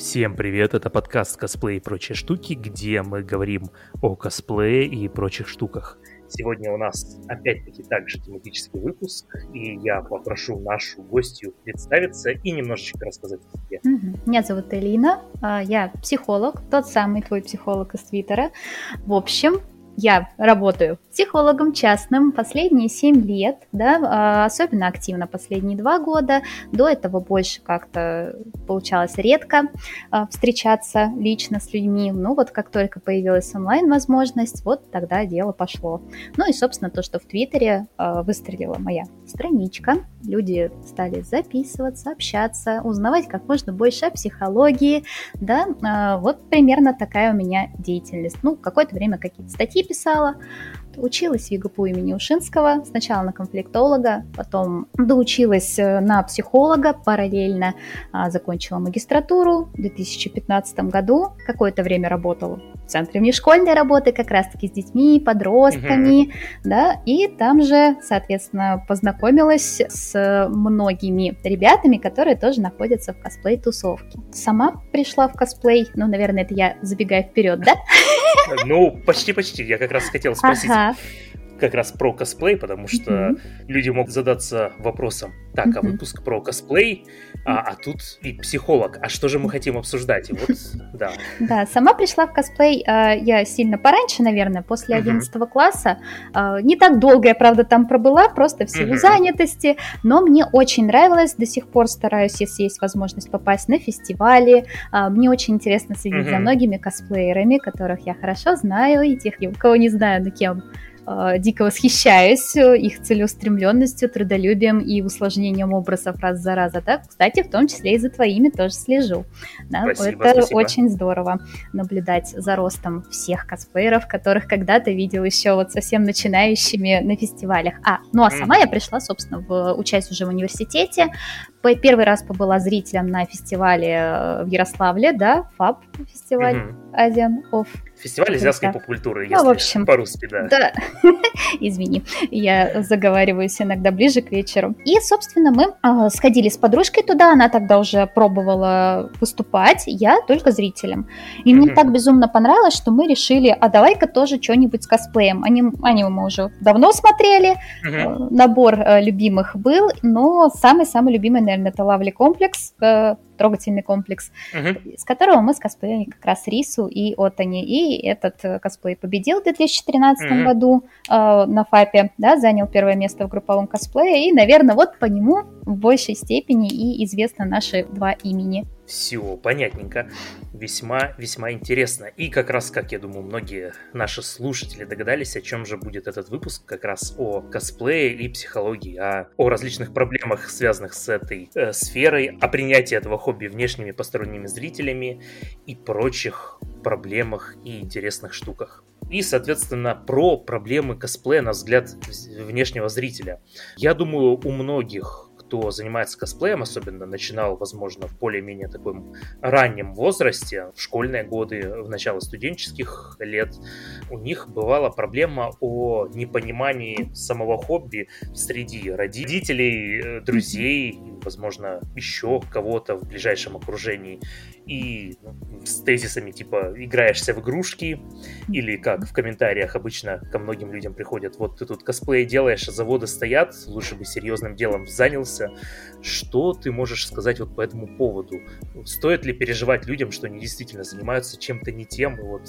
Всем привет, это подкаст «Косплей и прочие штуки», где мы говорим о косплее и прочих штуках. Сегодня у нас опять-таки также тематический выпуск, и я попрошу нашу гостью представиться и немножечко рассказать о себе. Меня зовут Элина, а, я психолог, тот самый твой психолог из Твиттера. В общем, я работаю психологом частным последние 7 лет, да, а, особенно активно последние 2 года. До этого больше как-то получалось редко а, встречаться лично с людьми. Ну вот как только появилась онлайн-возможность, вот тогда дело пошло. Ну и, собственно, то, что в Твиттере а, выстрелила моя страничка. Люди стали записываться, общаться, узнавать как можно больше о психологии. Да, вот примерно такая у меня деятельность. Ну, какое-то время какие-то статьи писала, Училась в ЕГПУ имени Ушинского, сначала на конфликтолога, потом доучилась э, на психолога, параллельно а, закончила магистратуру в 2015 году. Какое-то время работала центре внешкольной работы, как раз-таки с детьми, подростками, mm-hmm. да, и там же, соответственно, познакомилась с многими ребятами, которые тоже находятся в косплей-тусовке. Сама пришла в косплей, ну, наверное, это я забегаю вперед, да? Ну, почти-почти, я как раз хотел спросить. Ага как раз про косплей, потому что mm-hmm. люди могут задаться вопросом, так, mm-hmm. а выпуск про косплей, а, а тут и психолог, а что же мы хотим обсуждать? И вот, да. Да, сама пришла в косплей а, я сильно пораньше, наверное, после 11 mm-hmm. класса. А, не так долго я, правда, там пробыла, просто в силу mm-hmm. занятости, но мне очень нравилось, до сих пор стараюсь, если есть возможность попасть на фестивали. А, мне очень интересно следить mm-hmm. за многими косплеерами, которых я хорошо знаю, и тех, кого не знаю, но кем дико восхищаюсь э, их целеустремленностью, трудолюбием и усложнением образов раз за раз. Да? Кстати, в том числе и за твоими тоже слежу. Да? Спасибо, Это спасибо. очень здорово наблюдать за ростом всех косплееров, которых когда-то видел еще вот совсем начинающими на фестивалях. А, ну а сама mm. я пришла, собственно, в участие уже в университете. Первый раз побыла зрителем на фестивале э, в Ярославле, да, ФАБ фестиваль mm-hmm. Asian of Фестиваль азиатской поп-культуры, если ну, в общем, по-русски, да. Да, извини, я заговариваюсь иногда ближе к вечеру. И, собственно, мы э, сходили с подружкой туда, она тогда уже пробовала выступать, я только зрителем. И мне так безумно понравилось, что мы решили, а давай-ка тоже что-нибудь с косплеем. Они, они мы уже давно смотрели, э, набор э, любимых был, но самый-самый любимый, наверное, это Лавли комплекс, э, трогательный комплекс, uh-huh. с которого мы скосплеили как раз Рису и Отани. И этот э, косплей победил в 2013 uh-huh. году э, на ФАПе, да, занял первое место в групповом косплее. И, наверное, вот по нему в большей степени и известно наши два имени. Все, понятненько. Весьма, весьма интересно. И как раз, как я думаю, многие наши слушатели догадались, о чем же будет этот выпуск, как раз о косплее и психологии, а о различных проблемах, связанных с этой э, сферой, о принятии этого хобби внешними посторонними зрителями и прочих проблемах и интересных штуках. И, соответственно, про проблемы косплея на взгляд внешнего зрителя. Я думаю, у многих кто занимается косплеем, особенно начинал, возможно, в более-менее таком раннем возрасте, в школьные годы, в начало студенческих лет, у них бывала проблема о непонимании самого хобби среди родителей, э, друзей, возможно, еще кого-то в ближайшем окружении и с тезисами типа «играешься в игрушки» или как в комментариях обычно ко многим людям приходят «вот ты тут косплей делаешь, а заводы стоят, лучше бы серьезным делом занялся». Что ты можешь сказать вот по этому поводу? Стоит ли переживать людям, что они действительно занимаются чем-то не тем, и вот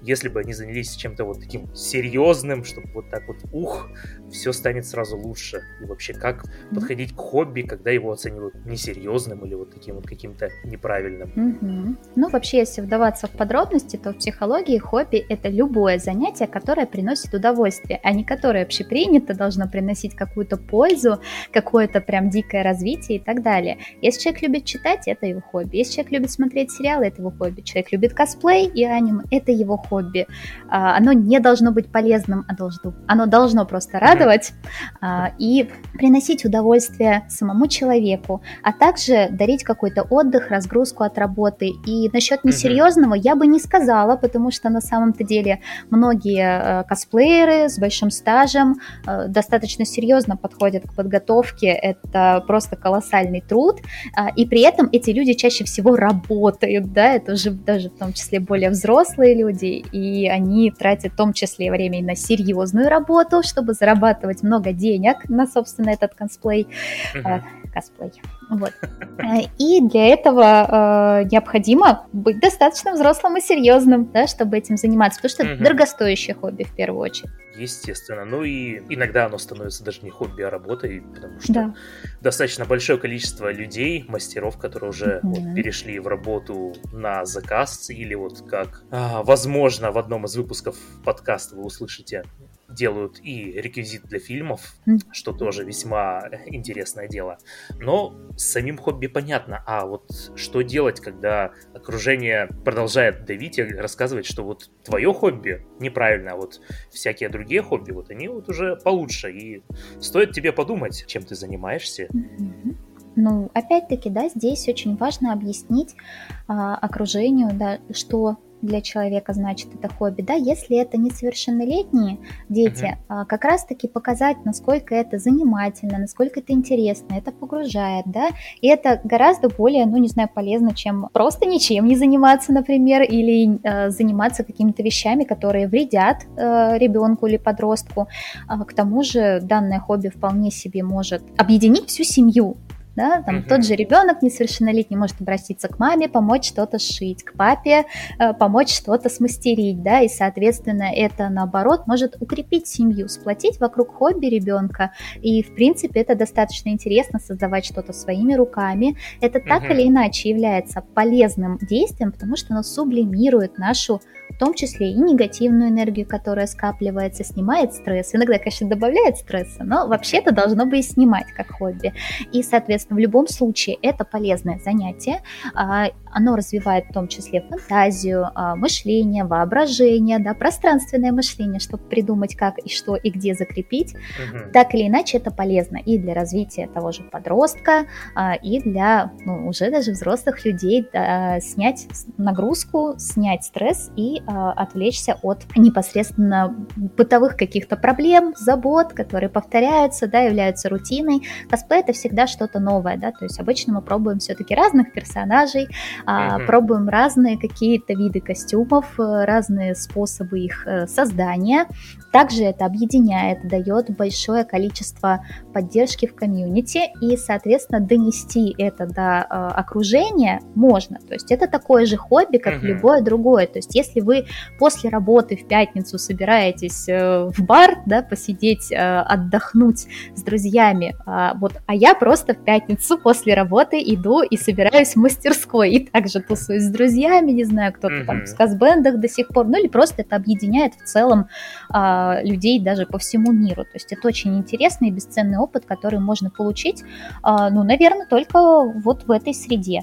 если бы они занялись чем-то вот таким серьезным, чтобы вот так вот ух, все станет сразу лучше. И вообще, как подходить к хобби, когда его оценивают несерьезным или вот таким вот каким-то неправильным? Mm-hmm. Ну, вообще, если вдаваться в подробности, то в психологии хобби — это любое занятие, которое приносит удовольствие, а не которое общепринято должно приносить какую-то пользу, какое-то прям дикое развитие и так далее. Если человек любит читать, это его хобби. Если человек любит смотреть сериалы, это его хобби. Человек любит косплей и аниме, это его хобби. А, оно не должно быть полезным, а должно, оно должно просто радовать а, и приносить удовольствие самому человеку, человеку, а также дарить какой-то отдых, разгрузку от работы. И насчет несерьезного я бы не сказала, потому что на самом-то деле многие э, косплееры с большим стажем э, достаточно серьезно подходят к подготовке. Это просто колоссальный труд. Э, и при этом эти люди чаще всего работают, да, это уже даже в том числе более взрослые люди, и они тратят в том числе время и на серьезную работу, чтобы зарабатывать много денег на, собственно, этот косплей. Uh-huh. Косплей. Вот. И для этого э, необходимо быть достаточно взрослым и серьезным, да, чтобы этим заниматься, потому что uh-huh. это дорогостоящее хобби в первую очередь. Естественно. Ну и иногда оно становится даже не хобби, а работой, потому что да. достаточно большое количество людей, мастеров, которые уже да. вот, перешли в работу на заказ, или вот как, а, возможно, в одном из выпусков подкаста вы услышите делают и реквизит для фильмов, что тоже весьма интересное дело. Но с самим хобби понятно. А вот что делать, когда окружение продолжает давить и рассказывать, что вот твое хобби неправильно, а вот всякие другие хобби, вот они вот уже получше. И стоит тебе подумать, чем ты занимаешься. Ну, опять-таки, да, здесь очень важно объяснить а, окружению, да, что для человека значит это хобби, да, если это несовершеннолетние дети, uh-huh. как раз-таки показать, насколько это занимательно, насколько это интересно, это погружает, да, и это гораздо более, ну, не знаю, полезно, чем просто ничем не заниматься, например, или э, заниматься какими-то вещами, которые вредят э, ребенку или подростку. А, к тому же данное хобби вполне себе может объединить всю семью, да, там mm-hmm. тот же ребенок несовершеннолетний может обратиться к маме, помочь что-то сшить, к папе э, помочь что-то смастерить, да, и, соответственно, это, наоборот, может укрепить семью, сплотить вокруг хобби ребенка, и, в принципе, это достаточно интересно, создавать что-то своими руками, это так или иначе является полезным действием, потому что оно сублимирует нашу в том числе и негативную энергию, которая скапливается, снимает стресс. Иногда, конечно, добавляет стресса, но вообще-то должно бы и снимать как хобби. И, соответственно, в любом случае это полезное занятие. Оно развивает в том числе фантазию, а, мышление, воображение, да, пространственное мышление, чтобы придумать, как и что и где закрепить. Угу. Так или иначе, это полезно и для развития того же подростка, а, и для ну, уже даже взрослых людей да, снять нагрузку, снять стресс и а, отвлечься от непосредственно бытовых каких-то проблем, забот, которые повторяются, да, являются рутиной. Косплей это всегда что-то новое, да, то есть обычно мы пробуем все-таки разных персонажей, mm-hmm. пробуем разные какие-то виды костюмов, э, разные способы их э, создания, также это объединяет, дает большое количество поддержки в комьюнити и, соответственно, донести это до э, окружения можно. То есть это такое же хобби, как uh-huh. любое другое. То есть если вы после работы в пятницу собираетесь в бар, да, посидеть, отдохнуть с друзьями, э, вот, а я просто в пятницу после работы иду и собираюсь в мастерской и также тусуюсь с друзьями, не знаю, кто-то uh-huh. там в сказбендах до сих пор, ну или просто это объединяет в целом э, людей даже по всему миру. То есть это очень интересный и бесценный опыт, который можно получить, а, ну, наверное, только вот в этой среде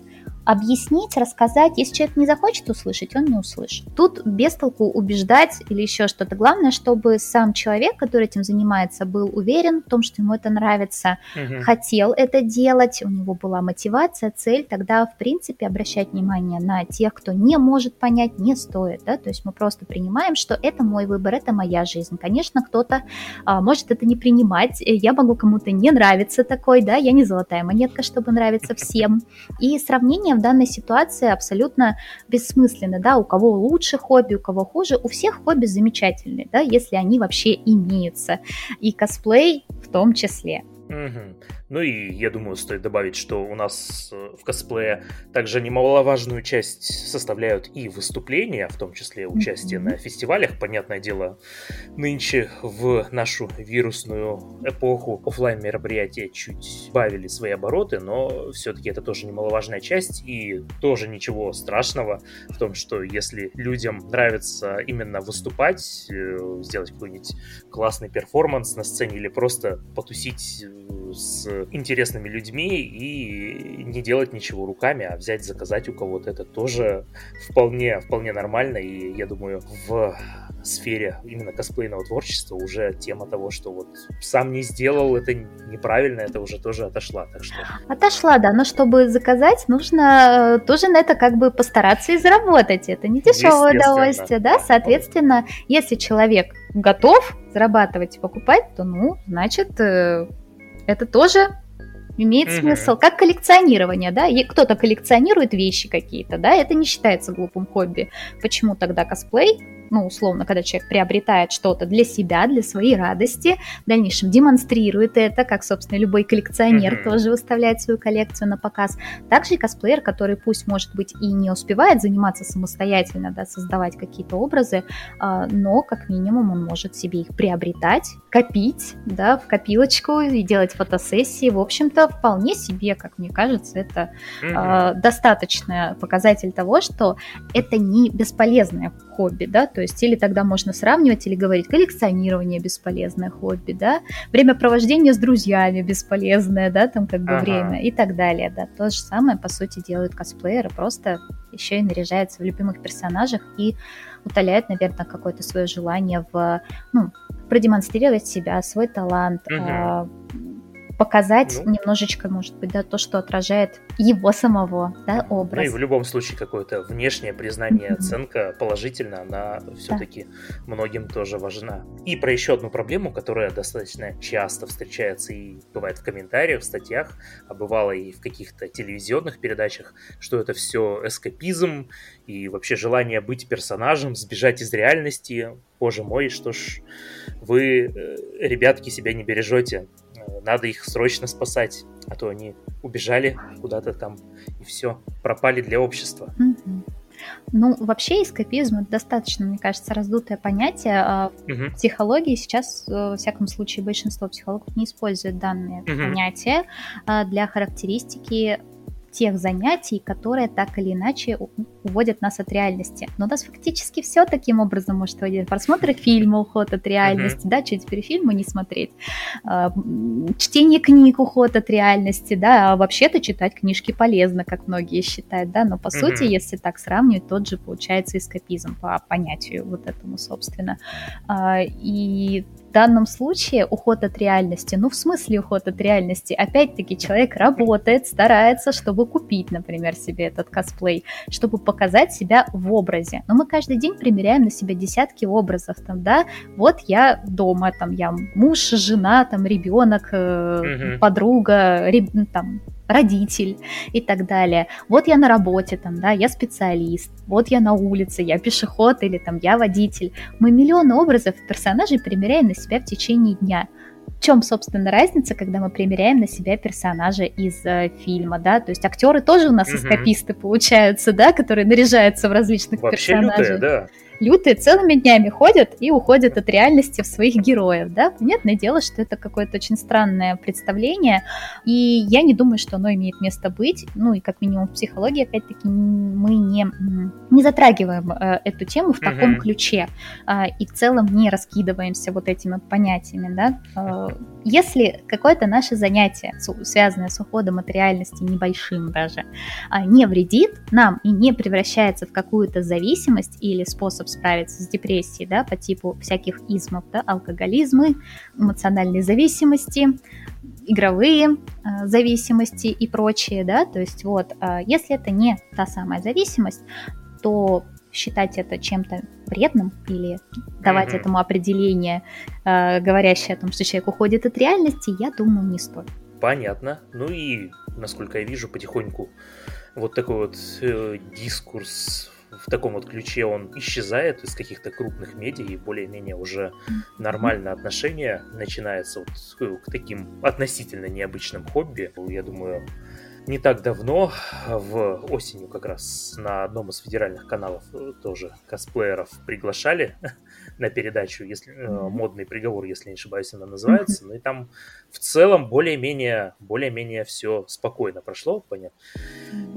объяснить, рассказать. Если человек не захочет услышать, он не услышит. Тут без толку убеждать или еще что-то. Главное, чтобы сам человек, который этим занимается, был уверен в том, что ему это нравится, угу. хотел это делать, у него была мотивация, цель, тогда, в принципе, обращать внимание на тех, кто не может понять, не стоит. Да? То есть мы просто принимаем, что это мой выбор, это моя жизнь. Конечно, кто-то а, может это не принимать, я могу кому-то не нравиться такой, да, я не золотая монетка, чтобы нравиться всем. И сравнение в данной ситуации абсолютно бессмысленно, да, у кого лучше хобби, у кого хуже, у всех хобби замечательные, да, если они вообще имеются, и косплей в том числе. Угу. Ну и я думаю, стоит добавить, что у нас э, в косплее также немаловажную часть составляют и выступления, в том числе участие mm-hmm. на фестивалях. Понятное дело, нынче в нашу вирусную эпоху офлайн мероприятия чуть бавили свои обороты, но все-таки это тоже немаловажная часть и тоже ничего страшного в том, что если людям нравится именно выступать, э, сделать какой-нибудь классный перформанс на сцене или просто потусить с интересными людьми и не делать ничего руками, а взять, заказать у кого-то. Это тоже вполне, вполне нормально. И я думаю, в сфере именно косплейного творчества уже тема того, что вот сам не сделал, это неправильно, это уже тоже отошла. Так что... Отошла, да, но чтобы заказать, нужно э, тоже на это как бы постараться и заработать. Это не дешевое удовольствие, да, соответственно, если человек готов зарабатывать и покупать, то, ну, значит, э, это тоже имеет mm-hmm. смысл, как коллекционирование, да, и кто-то коллекционирует вещи какие-то, да, это не считается глупым хобби. Почему тогда косплей ну, условно, когда человек приобретает что-то для себя, для своей радости, в дальнейшем демонстрирует это, как, собственно, любой коллекционер mm-hmm. тоже выставляет свою коллекцию на показ. Также и косплеер, который пусть, может быть, и не успевает заниматься самостоятельно, да, создавать какие-то образы, а, но, как минимум, он может себе их приобретать, копить, да, в копилочку и делать фотосессии. В общем-то, вполне себе, как мне кажется, это mm-hmm. достаточный показатель того, что это не бесполезное хобби, да, то есть или тогда можно сравнивать или говорить коллекционирование бесполезное хобби, да, времяпровождение с друзьями бесполезное, да, там как бы ага. время и так далее, да. То же самое, по сути, делают косплееры, просто еще и наряжаются в любимых персонажах и утоляют, наверное, какое-то свое желание в, ну, продемонстрировать себя, свой талант, угу показать ну, немножечко, может быть, да, то, что отражает его самого, да, образ. Ну и в любом случае какое-то внешнее признание, mm-hmm. оценка положительно, она все-таки да. многим тоже важна. И про еще одну проблему, которая достаточно часто встречается и бывает в комментариях, в статьях, а бывало и в каких-то телевизионных передачах, что это все эскапизм и вообще желание быть персонажем, сбежать из реальности. Боже мой, что ж вы, э, ребятки, себя не бережете надо их срочно спасать, а то они убежали куда-то там и все, пропали для общества. Ну, вообще эскапизм это достаточно, мне кажется, раздутое понятие. А в психологии сейчас, э, во всяком случае, большинство психологов не используют данные угу. понятия а, для характеристики тех занятий, которые так или иначе уводят нас от реальности. Но у нас фактически все таким образом может уводить. Просмотр фильма, уход от реальности, uh-huh. да, что теперь фильмы не смотреть. А, чтение книг, уход от реальности, да, а вообще-то читать книжки полезно, как многие считают, да, но по uh-huh. сути, если так сравнивать, тот же получается эскапизм по понятию вот этому, собственно. А, и в данном случае уход от реальности, ну в смысле уход от реальности, опять-таки человек работает, старается, чтобы купить, например, себе этот косплей, чтобы показать себя в образе. Но мы каждый день примеряем на себя десятки образов, там, да, вот я дома, там, я муж, жена, там, ребенок, э, подруга, реб, там, родитель и так далее. Вот я на работе, там, да, я специалист, вот я на улице, я пешеход или там я водитель. Мы миллионы образов персонажей примеряем на себя в течение дня. В чем, собственно, разница, когда мы примеряем на себя персонажа из э, фильма, да? То есть актеры тоже у нас угу. эскаписты получаются, да, которые наряжаются в различных Вообще персонажей. Лютые, да лютые целыми днями ходят и уходят от реальности в своих героев, да, понятное дело, что это какое-то очень странное представление, и я не думаю, что оно имеет место быть, ну и как минимум в психологии, опять-таки, мы не, не затрагиваем э, эту тему в таком ключе, э, и в целом не раскидываемся вот этими понятиями, да, э, если какое-то наше занятие, связанное с уходом от реальности небольшим даже, э, не вредит нам и не превращается в какую-то зависимость или способ справиться с депрессией, да, по типу всяких измов, да, алкоголизмы, эмоциональные зависимости, игровые э, зависимости и прочее, да, то есть вот, э, если это не та самая зависимость, то считать это чем-то вредным или давать mm-hmm. этому определение, э, говорящее о том, что человек уходит от реальности, я думаю, не стоит. Понятно. Ну и, насколько я вижу, потихоньку вот такой вот э, дискурс в таком вот ключе он исчезает из каких-то крупных медиа, и более-менее уже нормальное отношение начинается вот к таким относительно необычным хобби. Я думаю, не так давно, в осенью как раз на одном из федеральных каналов э, тоже косплееров приглашали на передачу, если э, модный приговор, если не ошибаюсь, она называется. Ну и там в целом более-менее более-менее все спокойно прошло, понятно.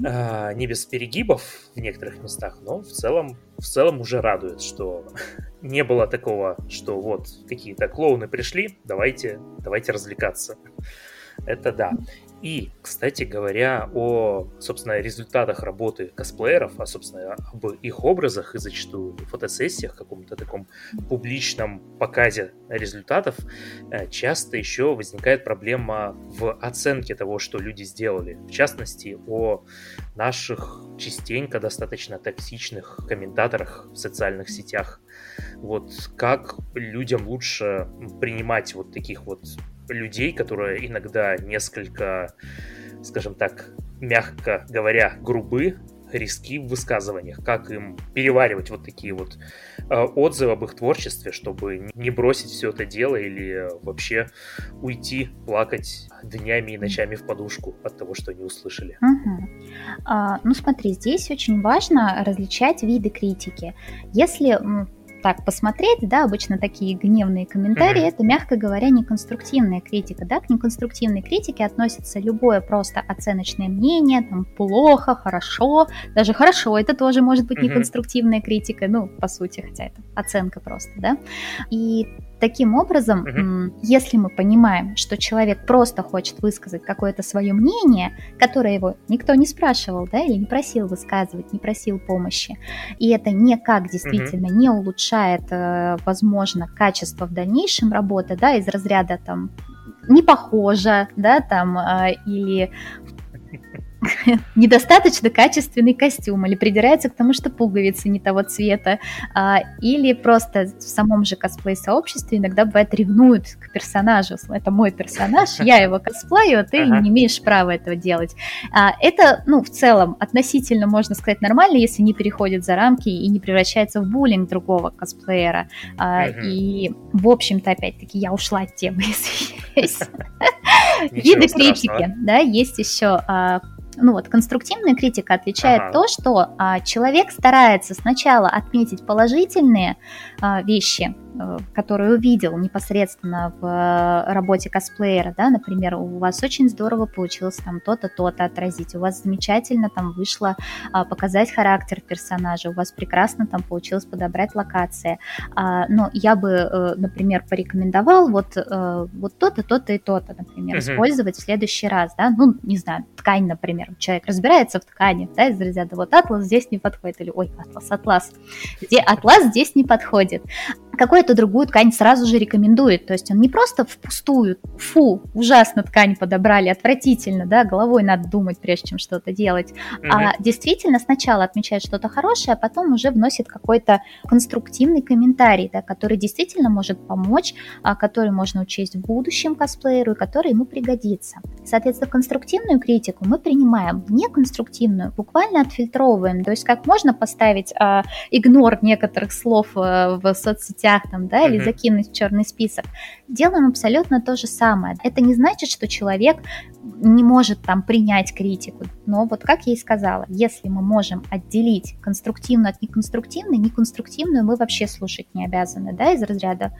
А, не без перегибов в некоторых местах, но в целом в целом уже радует, что не было такого, что вот какие-то клоуны пришли, давайте давайте развлекаться. Это да. И, кстати говоря, о, собственно, результатах работы косплееров, а, собственно, об их образах и зачастую фотосессиях, каком-то таком публичном показе результатов, э, часто еще возникает проблема в оценке того, что люди сделали. В частности, о наших частенько достаточно токсичных комментаторах в социальных сетях. Вот как людям лучше принимать вот таких вот людей, которые иногда несколько, скажем так, мягко говоря, грубы, риски в высказываниях, как им переваривать вот такие вот э, отзывы об их творчестве, чтобы не бросить все это дело или вообще уйти плакать днями и ночами в подушку от того, что они услышали. Угу. А, ну смотри, здесь очень важно различать виды критики. Если так посмотреть, да, обычно такие гневные комментарии, mm-hmm. это, мягко говоря, неконструктивная критика, да, к неконструктивной критике относится любое просто оценочное мнение, там, плохо, хорошо, даже хорошо, это тоже может быть mm-hmm. неконструктивная критика, ну, по сути, хотя это оценка просто, да, и Таким образом, угу. если мы понимаем, что человек просто хочет высказать какое-то свое мнение, которое его никто не спрашивал, да, или не просил высказывать, не просил помощи, и это никак действительно угу. не улучшает, э, возможно, качество в дальнейшем работы, да, из разряда там не похоже, да, там, э, или недостаточно качественный костюм, или придирается к тому, что пуговицы не того цвета, а, или просто в самом же косплей-сообществе иногда бывает ревнуют к персонажу. Это мой персонаж, я его косплею, а ты ага. не имеешь права этого делать. А, это, ну, в целом, относительно, можно сказать, нормально, если не переходит за рамки и не превращается в буллинг другого косплеера. А, и, в общем-то, опять-таки, я ушла от темы, извиняюсь. Виды критики, да, есть еще а, ну вот конструктивная критика отличает ага. то, что а, человек старается сначала отметить положительные а, вещи, который увидел непосредственно в э, работе косплеера, да, например, у вас очень здорово получилось там то-то, то-то отразить, у вас замечательно там вышло а, показать характер персонажа, у вас прекрасно там получилось подобрать локации, а, но я бы, э, например, порекомендовал вот, вот то-то, то-то и то-то, например, uh-huh. использовать в следующий раз, да, ну, не знаю, ткань, например, человек разбирается в ткани, да, из разряда вот атлас здесь не подходит, или ой, атлас, атлас, где атлас здесь не подходит. Какой эту другую ткань сразу же рекомендует. То есть он не просто впустую, фу, ужасно ткань подобрали, отвратительно, да, головой надо думать, прежде чем что-то делать, mm-hmm. а действительно сначала отмечает что-то хорошее, а потом уже вносит какой-то конструктивный комментарий, да, который действительно может помочь, а, который можно учесть в будущем косплееру и который ему пригодится. Соответственно, конструктивную критику мы принимаем, неконструктивную буквально отфильтровываем, то есть как можно поставить а, игнор некоторых слов а, в соцсетях, там, да, или закинуть в черный список. Делаем абсолютно то же самое. Это не значит, что человек не может там принять критику. Но вот как я и сказала, если мы можем отделить конструктивную от неконструктивной, неконструктивную мы вообще слушать не обязаны, да, из разряда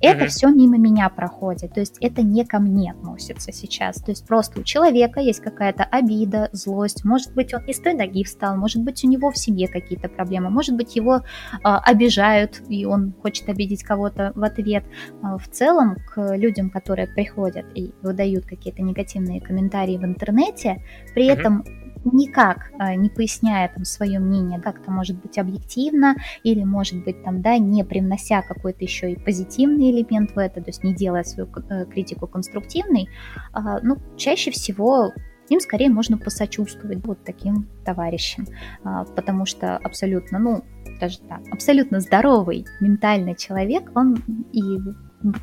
это mm-hmm. все мимо меня проходит, то есть это не ко мне относится сейчас. То есть просто у человека есть какая-то обида, злость, может быть, он не с той ноги встал, может быть, у него в семье какие-то проблемы, может быть, его э, обижают, и он хочет обидеть кого-то в ответ. Э, в целом, к людям, которые приходят и выдают какие-то негативные комментарии в интернете, при mm-hmm. этом никак э, не поясняя там свое мнение, как-то может быть объективно или может быть там, да, не привнося какой-то еще и позитивный элемент в это, то есть не делая свою э, критику конструктивной, а, ну, чаще всего им скорее можно посочувствовать вот таким товарищам, а, потому что абсолютно, ну, даже так, абсолютно здоровый ментальный человек, он и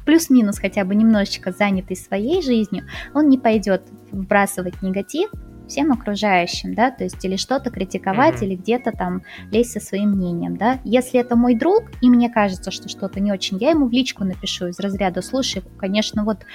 плюс-минус хотя бы немножечко занятый своей жизнью, он не пойдет вбрасывать негатив всем окружающим, да, то есть или что-то критиковать, mm-hmm. или где-то там лезть со своим мнением, да. Если это мой друг, и мне кажется, что что-то не очень, я ему в личку напишу из разряда, слушай, конечно, вот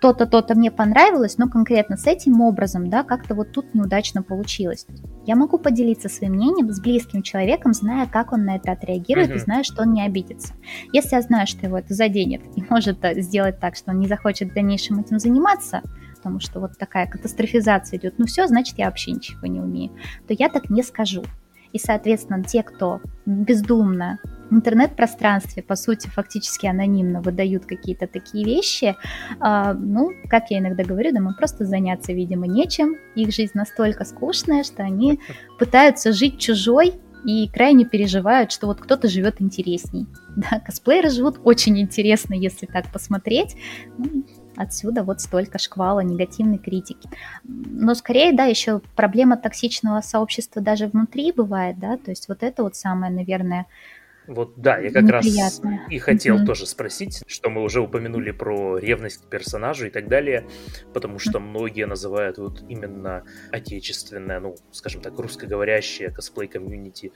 то-то, то-то мне понравилось, но конкретно с этим образом, да, как-то вот тут неудачно получилось. Я могу поделиться своим мнением с близким человеком, зная, как он на это отреагирует, uh-huh. и зная, что он не обидится. Если я знаю, что его это заденет и может э, сделать так, что он не захочет в дальнейшем этим заниматься, потому что вот такая катастрофизация идет, ну все, значит, я вообще ничего не умею, то я так не скажу. И, соответственно, те, кто бездумно в интернет-пространстве, по сути, фактически анонимно выдают какие-то такие вещи, а, ну, как я иногда говорю, да, мы просто заняться, видимо, нечем. Их жизнь настолько скучная, что они пытаются жить чужой и крайне переживают, что вот кто-то живет интересней. Да, косплееры живут очень интересно, если так посмотреть. Ну, отсюда вот столько шквала негативной критики. Но скорее, да, еще проблема токсичного сообщества даже внутри бывает, да, то есть вот это вот самое, наверное, вот да, я как раз и хотел mm-hmm. тоже спросить, что мы уже упомянули про ревность к персонажу и так далее, потому что многие называют вот именно отечественное, ну, скажем так, русскоговорящее косплей-комьюнити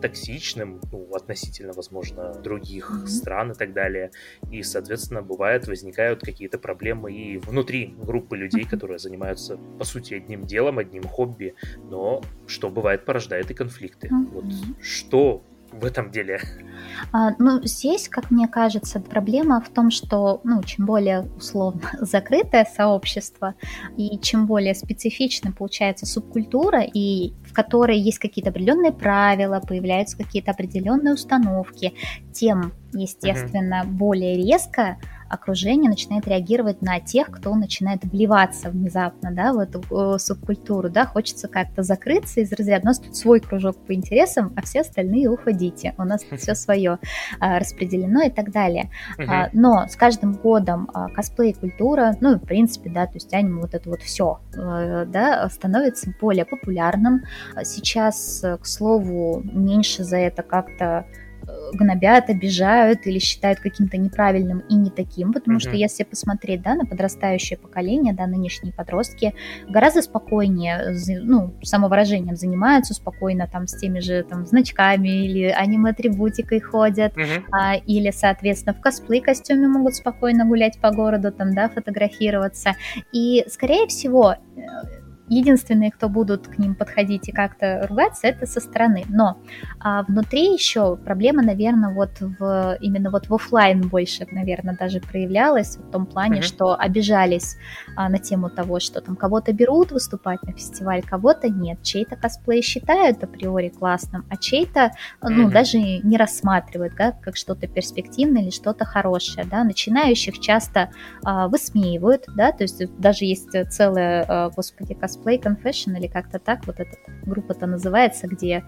токсичным, ну, относительно, возможно, других mm-hmm. стран и так далее. И, соответственно, бывает, возникают какие-то проблемы и внутри группы людей, mm-hmm. которые занимаются, по сути, одним делом, одним хобби, но что бывает, порождает и конфликты. Mm-hmm. Вот что в этом деле? А, ну, здесь, как мне кажется, проблема в том, что, ну, чем более условно закрытое сообщество и чем более специфично получается субкультура, и в которой есть какие-то определенные правила, появляются какие-то определенные установки, тем, естественно, uh-huh. более резко окружение начинает реагировать на тех, кто начинает вливаться внезапно, да, в эту э, субкультуру, да, хочется как-то закрыться из разряда, у нас тут свой кружок по интересам, а все остальные уходите, у нас все свое а, распределено и так далее. А, но с каждым годом а, косплей-культура, ну, в принципе, да, то есть аниме вот это вот все, э, да, становится более популярным. Сейчас, к слову, меньше за это как-то гнобят, обижают или считают каким-то неправильным и не таким, потому mm-hmm. что если посмотреть, да, на подрастающее поколение, да, нынешние подростки гораздо спокойнее, ну, самовыражением занимаются, спокойно там с теми же там значками или аниме-атрибутикой ходят, mm-hmm. а, или, соответственно, в косплей-костюме могут спокойно гулять по городу, там, да, фотографироваться. И, скорее всего, э, единственные, кто будут к ним подходить и как-то ругаться, это со стороны. Но а, внутри еще проблема, наверное, вот в именно вот в офлайн больше, наверное, даже проявлялась в том плане, mm-hmm. что обижались а, на тему того, что там кого-то берут выступать на фестиваль, кого-то нет, чей-то косплей считают априори классным, а чей-то, ну, mm-hmm. даже не рассматривают, да, как что-то перспективное или что-то хорошее, да, начинающих часто а, высмеивают, да, то есть даже есть целая, а, господи, косплей Cosplay Confession или как-то так, вот эта группа-то называется, где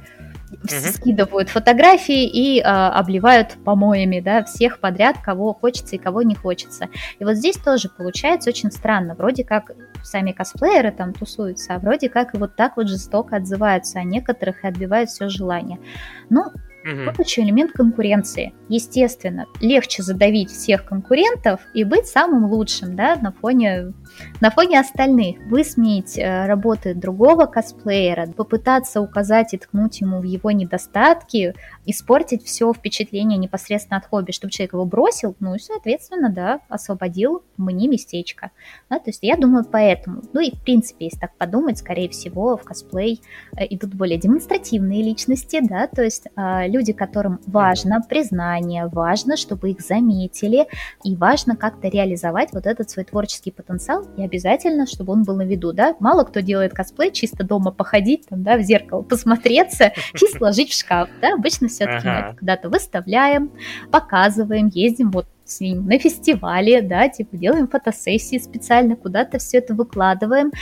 uh-huh. скидывают фотографии и а, обливают помоями, да, всех подряд, кого хочется и кого не хочется. И вот здесь тоже получается очень странно, вроде как сами косплееры там тусуются, а вроде как и вот так вот жестоко отзываются о некоторых и отбивают все желание. Ну, Угу. Вот еще элемент конкуренции. Естественно, легче задавить всех конкурентов и быть самым лучшим, да, на фоне, на фоне остальных. Высмеять э, работы другого косплеера, попытаться указать и ткнуть ему в его недостатки, испортить все впечатление непосредственно от хобби, чтобы человек его бросил, ну и, соответственно, да, освободил мне местечко. Да, то есть я думаю поэтому. Ну и, в принципе, если так подумать, скорее всего, в косплей э, идут более демонстративные личности, да, то есть э, люди, которым важно признание, важно, чтобы их заметили, и важно как-то реализовать вот этот свой творческий потенциал, и обязательно, чтобы он был на виду, да. Мало кто делает косплей, чисто дома походить, там, да, в зеркало посмотреться и сложить в шкаф, да, обычно все-таки ага. мы куда-то выставляем, показываем, ездим вот с ним на фестивале, да, типа делаем фотосессии специально, куда-то все это выкладываем.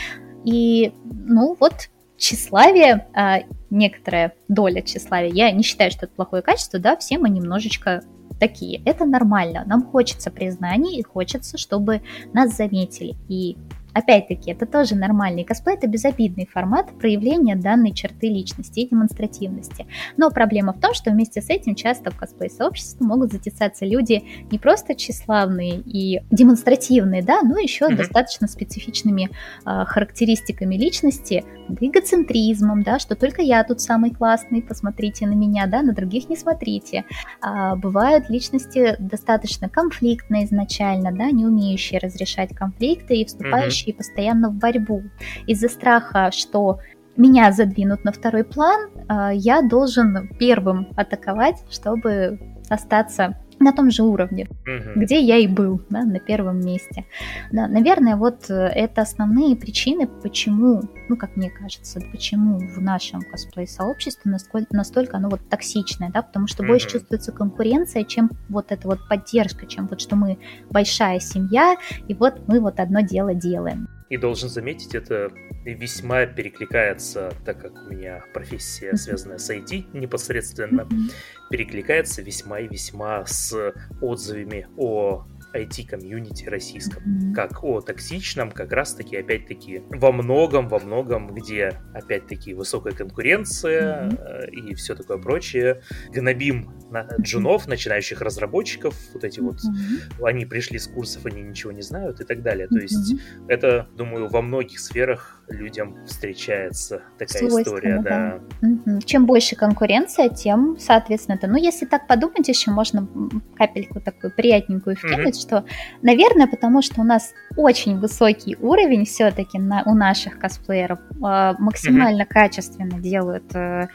И, ну, вот тщеславие, а, некоторая доля тщеславия, я не считаю, что это плохое качество, да, все мы немножечко такие. Это нормально. Нам хочется признаний и хочется, чтобы нас заметили. И Опять-таки, это тоже нормальный косплей, это безобидный формат проявления данной черты личности и демонстративности. Но проблема в том, что вместе с этим часто в косплей-сообществе могут затесаться люди не просто тщеславные и демонстративные, да, но еще mm-hmm. достаточно специфичными э, характеристиками личности, эгоцентризмом, да, что только я тут самый классный, посмотрите на меня, да, на других не смотрите. А, бывают личности достаточно конфликтные изначально, да, не умеющие разрешать конфликты и вступающие идущие постоянно в борьбу. Из-за страха, что меня задвинут на второй план, а, я должен первым атаковать, чтобы остаться на том же уровне, угу. где я и был, да, на первом месте. Да, наверное, вот э, это основные причины, почему, ну, как мне кажется, почему в нашем косплей-сообществе настолько, настолько оно вот токсичное, да, потому что угу. больше чувствуется конкуренция, чем вот эта вот поддержка, чем вот что мы большая семья, и вот мы вот одно дело делаем. И должен заметить, это весьма перекликается, так как у меня профессия, связанная с IT непосредственно, перекликается весьма и весьма с отзывами о IT-комьюнити российском, как о токсичном, как раз-таки, опять-таки, во многом, во многом, где, опять-таки, высокая конкуренция mm-hmm. и все такое прочее. Гнобим на джунов, начинающих разработчиков, вот эти вот, mm-hmm. они пришли с курсов, они ничего не знают и так далее. То есть mm-hmm. это, думаю, во многих сферах людям встречается такая история, да. да. Чем больше конкуренция, тем, соответственно, это, ну, если так подумать, еще можно капельку такую приятненькую вкинуть. Что, наверное, потому что у нас очень высокий уровень все-таки на, у наших косплееров, э, максимально mm-hmm. качественно делают э,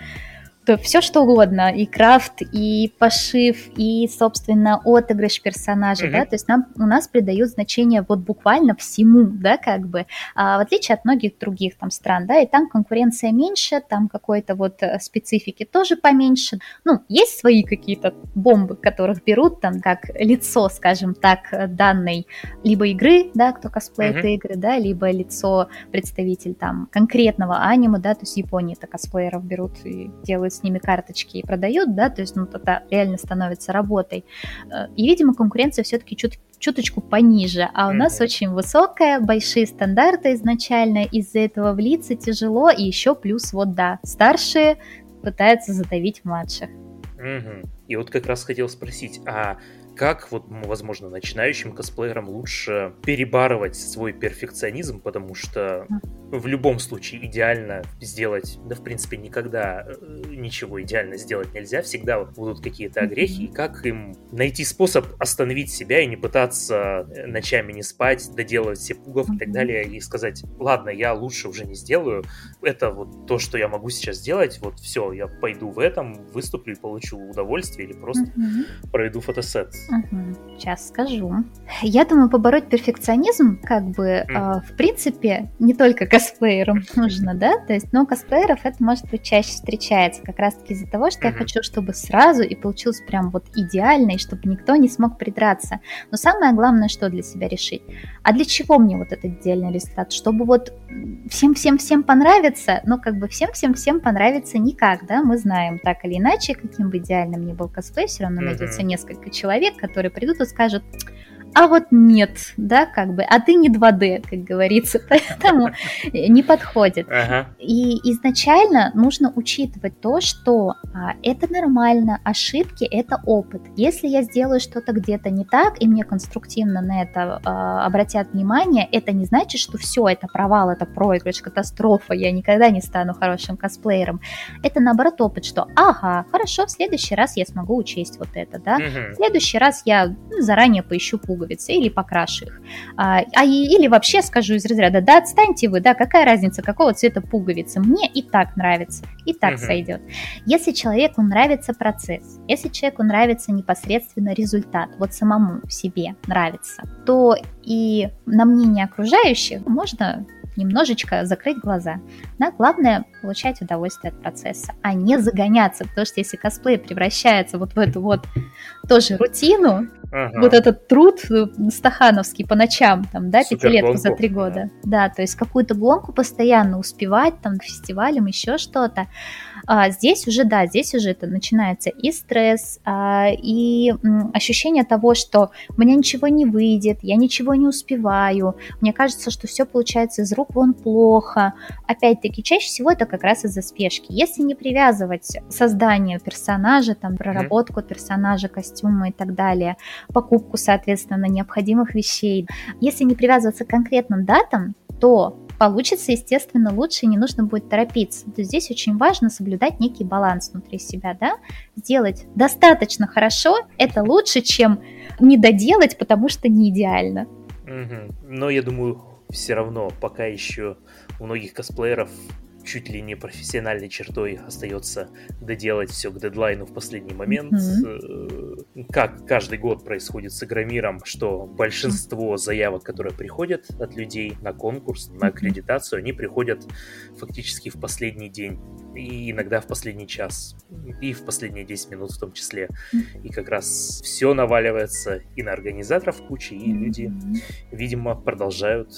то все что угодно, и крафт, и пошив, и, собственно, отыгрыш персонажа, mm-hmm. да, то есть нам, у нас придают значение вот буквально всему, да, как бы, а, в отличие от многих других там стран, да, и там конкуренция меньше, там какой-то вот э, специфики тоже поменьше, ну, есть свои какие-то бомбы, которых берут там как лицо, скажем так, данной либо игры, да, кто косплеит mm-hmm. игры, да, либо лицо представитель там конкретного аниме, да, то есть Японии это косплееров берут и делают с ними карточки и продают, да, то есть, ну, это реально становится работой. Э, и, видимо, конкуренция все-таки чуть чуточку пониже, а у mm-hmm. нас очень высокая, большие стандарты изначально, из-за этого влиться тяжело, и еще плюс вот, да, старшие пытаются задавить младших. Mm-hmm. И вот как раз хотел спросить, а как вот, возможно, начинающим косплеерам лучше перебарывать свой перфекционизм, потому что в любом случае идеально сделать, да, в принципе, никогда э, ничего идеально сделать нельзя, всегда будут какие-то огрехи, и как им найти способ остановить себя и не пытаться э, ночами не спать, доделывать все пуговки и так далее, и сказать, ладно, я лучше уже не сделаю, это вот то, что я могу сейчас сделать, вот все, я пойду в этом, выступлю и получу удовольствие или просто проведу фотосет. Угу. Сейчас скажу. Я думаю, побороть перфекционизм, как бы, э, в принципе, не только косплеерам нужно, да, то есть, но косплееров это, может быть, чаще встречается, как раз-таки из-за того, что я хочу, чтобы сразу и получилось прям вот идеально, и чтобы никто не смог придраться. Но самое главное, что для себя решить? А для чего мне вот этот идеальный результат? Чтобы вот всем-всем-всем понравится, но как бы всем-всем-всем понравится никак, да, мы знаем так или иначе, каким бы идеальным ни был косплей, все равно найдется несколько человек, которые придут и скажут, а вот нет, да, как бы, а ты не 2D, как говорится, поэтому не подходит. Ага. И изначально нужно учитывать то, что а, это нормально, ошибки — это опыт. Если я сделаю что-то где-то не так, и мне конструктивно на это а, обратят внимание, это не значит, что все, это провал, это проигрыш, катастрофа, я никогда не стану хорошим косплеером. Это наоборот опыт, что ага, хорошо, в следующий раз я смогу учесть вот это, да, угу. в следующий раз я ну, заранее поищу пуговицу, пуговицы или покрашу их. А, а или вообще скажу из разряда, да отстаньте вы, да, какая разница, какого цвета пуговицы, мне и так нравится, и так угу. сойдет. Если человеку нравится процесс, если человеку нравится непосредственно результат, вот самому себе нравится, то и на мнение окружающих можно немножечко закрыть глаза. Да, главное получать удовольствие от процесса, а не загоняться, потому что если косплей превращается вот в эту вот тоже рутину, ага. вот этот труд э, стахановский по ночам, там, да, пятилетку за три года, да. да, то есть какую-то гонку постоянно успевать, там, к фестивалям, еще что-то, а здесь уже, да, здесь уже это начинается и стресс, а, и м, ощущение того, что у меня ничего не выйдет, я ничего не успеваю, мне кажется, что все получается из рук вон плохо. Опять-таки, чаще всего это как раз из-за спешки. Если не привязывать создание персонажа, там, проработку mm-hmm. персонажа, костюма и так далее, покупку, соответственно, необходимых вещей, если не привязываться к конкретным датам, то получится, естественно, лучше, не нужно будет торопиться. То есть здесь очень важно соблюдать некий баланс внутри себя, да, сделать достаточно хорошо, это лучше, чем не доделать, потому что не идеально. Угу. Но я думаю, все равно пока еще у многих косплееров чуть ли не профессиональной чертой остается доделать все к дедлайну в последний момент. Mm-hmm. как каждый год происходит с Игромиром, что большинство заявок, которые приходят от людей на конкурс, на аккредитацию, они приходят фактически в последний день и иногда в последний час, и в последние 10 минут в том числе. И как раз все наваливается и на организаторов кучи, и люди, видимо, продолжают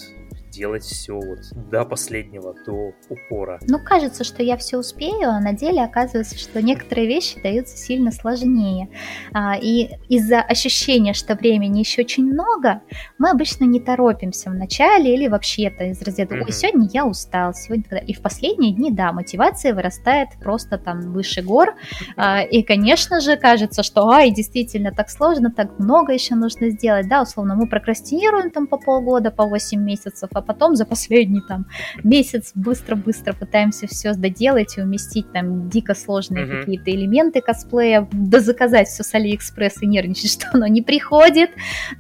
делать все вот до последнего, до упора. Ну, кажется, что я все успею, а на деле оказывается, что некоторые вещи даются сильно сложнее. А, и из-за ощущения, что времени еще очень много, мы обычно не торопимся в начале или вообще-то из разряда «Ой, сегодня я устал, сегодня...» И в последние дни, да, мотивация вырастает просто там выше гор. А, и, конечно же, кажется, что ай, действительно так сложно, так много еще нужно сделать. Да, условно, мы прокрастинируем там по полгода, по 8 месяцев, а потом за последний там месяц быстро-быстро пытаемся все доделать и уместить там дико сложные mm-hmm. какие-то элементы косплея, да заказать все с Алиэкспресс и нервничать, что оно не приходит,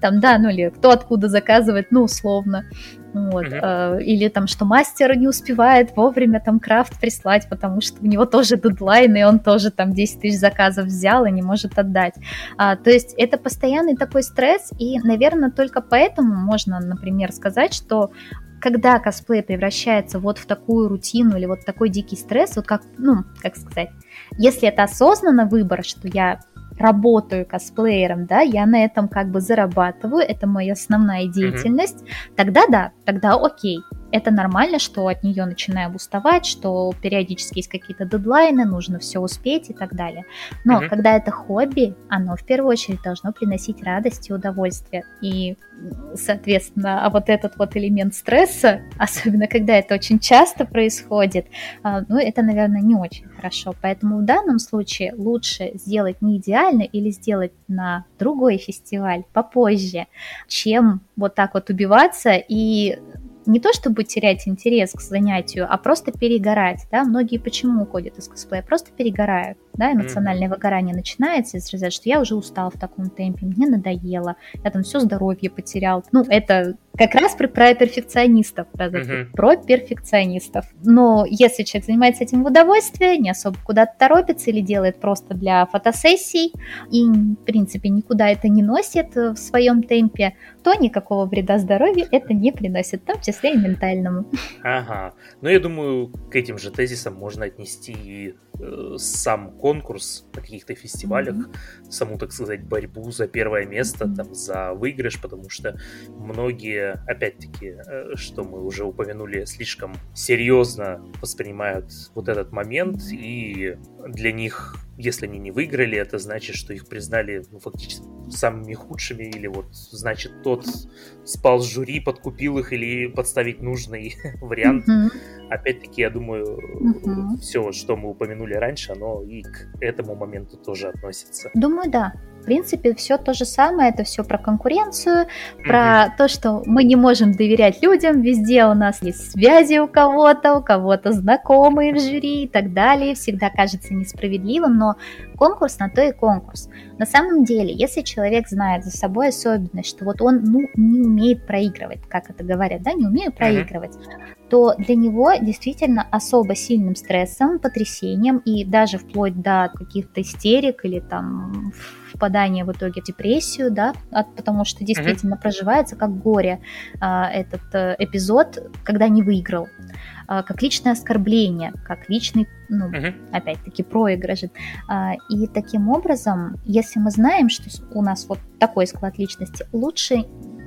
там, да, ну или кто откуда заказывает, ну, условно. Вот. Uh-huh. Или там, что мастер не успевает вовремя там крафт прислать, потому что у него тоже дедлайн, и он тоже там 10 тысяч заказов взял и не может отдать. А, то есть это постоянный такой стресс, и, наверное, только поэтому можно, например, сказать, что когда косплей превращается вот в такую рутину или вот такой дикий стресс, вот как, ну, как сказать, если это осознанно выбор, что я работаю косплеером, да, я на этом как бы зарабатываю, это моя основная деятельность, mm-hmm. тогда да, тогда окей это нормально, что от нее начинаем уставать, что периодически есть какие-то дедлайны, нужно все успеть и так далее. Но mm-hmm. когда это хобби, оно в первую очередь должно приносить радость и удовольствие. И, соответственно, а вот этот вот элемент стресса, особенно когда это очень часто происходит, а, ну, это, наверное, не очень хорошо. Поэтому в данном случае лучше сделать не идеально или сделать на другой фестиваль попозже, чем вот так вот убиваться и не то чтобы терять интерес к занятию, а просто перегорать, да, многие почему уходят из косплея, просто перегорают, да, эмоциональное mm-hmm. выгорание начинается из разряда, что я уже устал в таком темпе, мне надоело, я там все здоровье потерял, ну, это как раз про, про перфекционистов, да, uh-huh. про перфекционистов. Но если человек занимается этим в удовольствие, не особо куда-то торопится или делает просто для фотосессий и, в принципе, никуда это не носит в своем темпе, то никакого вреда здоровью это не приносит, в том числе и ментальному. Ага. Ну, я думаю, к этим же тезисам можно отнести и сам конкурс на каких-то фестивалях, mm-hmm. саму, так сказать, борьбу за первое место, там, за выигрыш, потому что многие, опять-таки, э, что мы уже упомянули, слишком серьезно воспринимают вот этот момент, и для них если они не выиграли, это значит, что их признали ну, фактически самыми худшими, или вот значит тот спал с жюри, подкупил их или подставить нужный вариант. Mm-hmm. Опять-таки, я думаю, mm-hmm. все, что мы упомянули раньше, оно и к этому моменту тоже относится. Думаю, да. В принципе, все то же самое, это все про конкуренцию, про то, что мы не можем доверять людям, везде у нас есть связи у кого-то, у кого-то знакомые в жюри и так далее, всегда кажется несправедливым, но конкурс на то и конкурс. На самом деле, если человек знает за собой особенность, что вот он ну, не умеет проигрывать, как это говорят, да, не умею проигрывать, то для него действительно особо сильным стрессом, потрясением и даже вплоть до каких-то истерик или там впадание в итоге в депрессию, да, от, потому что действительно mm-hmm. проживается как горе а, этот а, эпизод, когда не выиграл, а, как личное оскорбление, как личный, ну, mm-hmm. опять-таки, проигрыш. А, и таким образом, если мы знаем, что у нас вот такой склад личности, лучше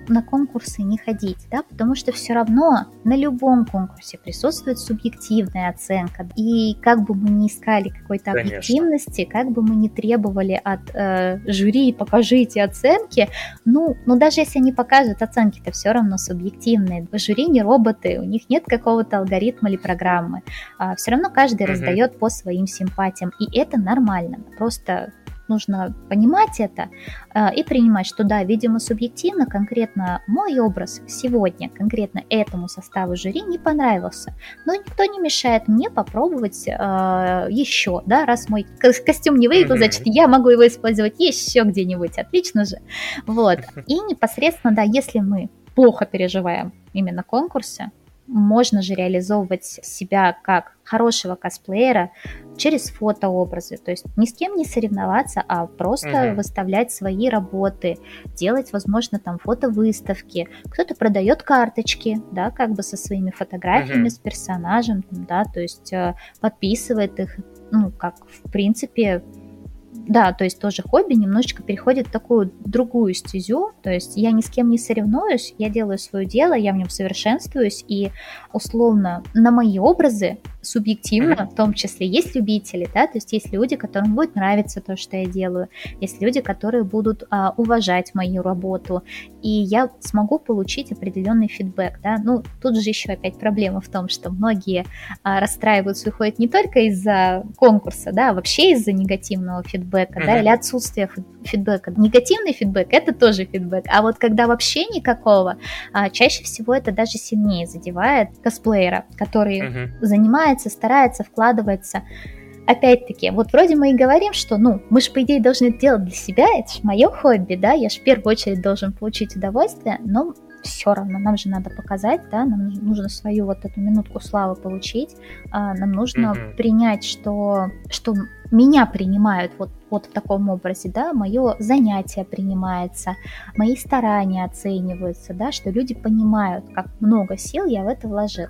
на конкурсы не ходить, да, потому что все равно на любом конкурсе присутствует субъективная оценка. И как бы мы ни искали какой-то объективности, как бы мы ни требовали от э, жюри покажите оценки, ну, ну даже если они покажут оценки, это все равно субъективные. Жюри не роботы, у них нет какого-то алгоритма или программы. А, все равно каждый угу. раздает по своим симпатиям, и это нормально. Просто нужно понимать это э, и принимать, что да, видимо, субъективно конкретно мой образ сегодня, конкретно этому составу жюри не понравился. Но никто не мешает мне попробовать э, еще, да, раз мой костюм не выиграл, значит, я могу его использовать еще где-нибудь, отлично же. Вот. И непосредственно, да, если мы плохо переживаем именно конкурсы, можно же реализовывать себя как хорошего косплеера через фотообразы. То есть ни с кем не соревноваться, а просто uh-huh. выставлять свои работы, делать, возможно, там фотовыставки. Кто-то продает карточки, да, как бы со своими фотографиями, uh-huh. с персонажем, да, то есть э, подписывает их, ну, как, в принципе, да, то есть тоже хобби немножечко переходит в такую другую стезю, то есть я ни с кем не соревнуюсь, я делаю свое дело, я в нем совершенствуюсь, и условно на мои образы субъективно, в том числе есть любители, да, то есть есть люди, которым будет нравиться то, что я делаю, есть люди, которые будут а, уважать мою работу, и я смогу получить определенный фидбэк, да, ну, тут же еще опять проблема в том, что многие а, расстраиваются и уходят не только из-за конкурса, да, а вообще из-за негативного фидбэка, mm-hmm. да, или отсутствия фидбэка. Негативный фидбэк — это тоже фидбэк, а вот когда вообще никакого, а, чаще всего это даже сильнее задевает косплеера, который mm-hmm. занимается занимается, старается, вкладывается. Опять-таки, вот вроде мы и говорим, что, ну, мы же, по идее, должны это делать для себя, это же мое хобби, да, я же в первую очередь должен получить удовольствие, но все равно, нам же надо показать, да, нам нужно свою вот эту минутку славы получить, а, нам нужно mm-hmm. принять, что, что меня принимают вот, вот в таком образе, да, мое занятие принимается, мои старания оцениваются, да, что люди понимают, как много сил я в это вложил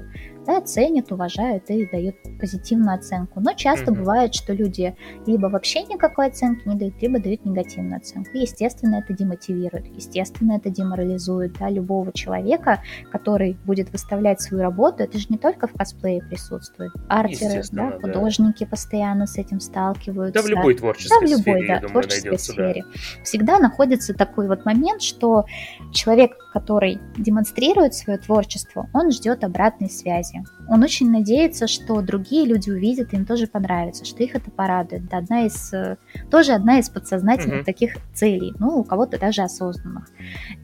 да, ценят, уважают и дают позитивную оценку. Но часто mm-hmm. бывает, что люди либо вообще никакой оценки не дают, либо дают негативную оценку. Естественно, это демотивирует, естественно, это деморализует да, любого человека, который будет выставлять свою работу. Это же не только в косплее присутствует. Артеры, да, художники да. постоянно с этим сталкиваются. Да, в любой творческой да, в любой, сфере, да, думаю, творческой найдется, сфере. Да. Всегда находится такой вот момент, что человек, который демонстрирует свое творчество, он ждет обратной связи. Он очень надеется, что другие люди увидят, им тоже понравится, что их это порадует. Это одна из, э, тоже одна из подсознательных mm-hmm. таких целей, ну, у кого-то даже осознанных.